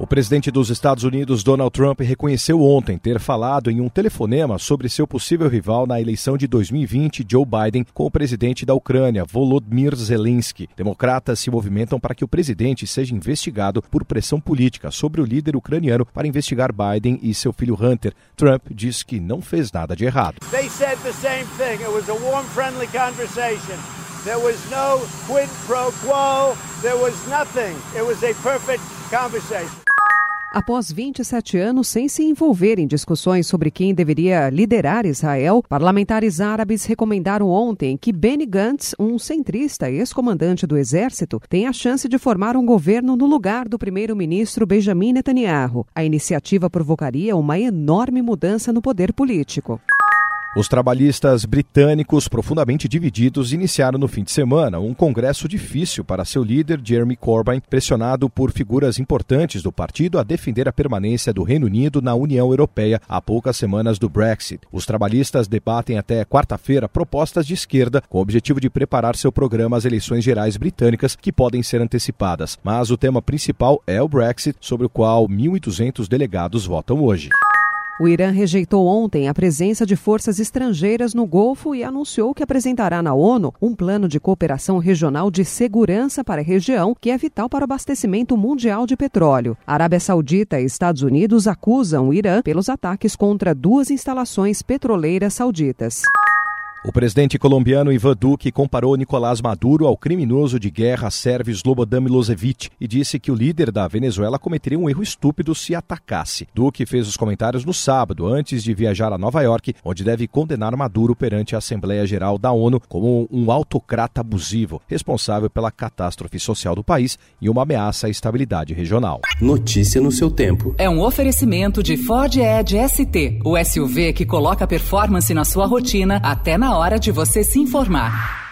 O presidente dos Estados Unidos, Donald Trump, reconheceu ontem ter falado em um telefonema sobre seu possível rival na eleição de 2020, Joe Biden, com o presidente da Ucrânia, Volodymyr Zelensky. Democratas se movimentam para que o presidente seja investigado por pressão política sobre o líder ucraniano para investigar Biden e seu filho Hunter. Trump diz que não fez nada de errado. Quid pro quo. Conversation. Após 27 anos sem se envolver em discussões sobre quem deveria liderar Israel, parlamentares árabes recomendaram ontem que Benny Gantz, um centrista ex-comandante do exército, tenha a chance de formar um governo no lugar do primeiro-ministro Benjamin Netanyahu. A iniciativa provocaria uma enorme mudança no poder político. Os trabalhistas britânicos, profundamente divididos, iniciaram no fim de semana um congresso difícil para seu líder, Jeremy Corbyn, pressionado por figuras importantes do partido a defender a permanência do Reino Unido na União Europeia há poucas semanas do Brexit. Os trabalhistas debatem até quarta-feira propostas de esquerda com o objetivo de preparar seu programa às eleições gerais britânicas que podem ser antecipadas. Mas o tema principal é o Brexit, sobre o qual 1.200 delegados votam hoje. O Irã rejeitou ontem a presença de forças estrangeiras no Golfo e anunciou que apresentará na ONU um plano de cooperação regional de segurança para a região, que é vital para o abastecimento mundial de petróleo. A Arábia Saudita e Estados Unidos acusam o Irã pelos ataques contra duas instalações petroleiras sauditas. O presidente colombiano Ivan Duque comparou Nicolás Maduro ao criminoso de guerra sérvio Slobodan Milosevic e disse que o líder da Venezuela cometeria um erro estúpido se atacasse. Duque fez os comentários no sábado, antes de viajar a Nova York, onde deve condenar Maduro perante a Assembleia Geral da ONU como um autocrata abusivo, responsável pela catástrofe social do país e uma ameaça à estabilidade regional. Notícia no seu tempo. É um oferecimento de Ford Edge ST, o SUV que coloca performance na sua rotina até na hora de você se informar.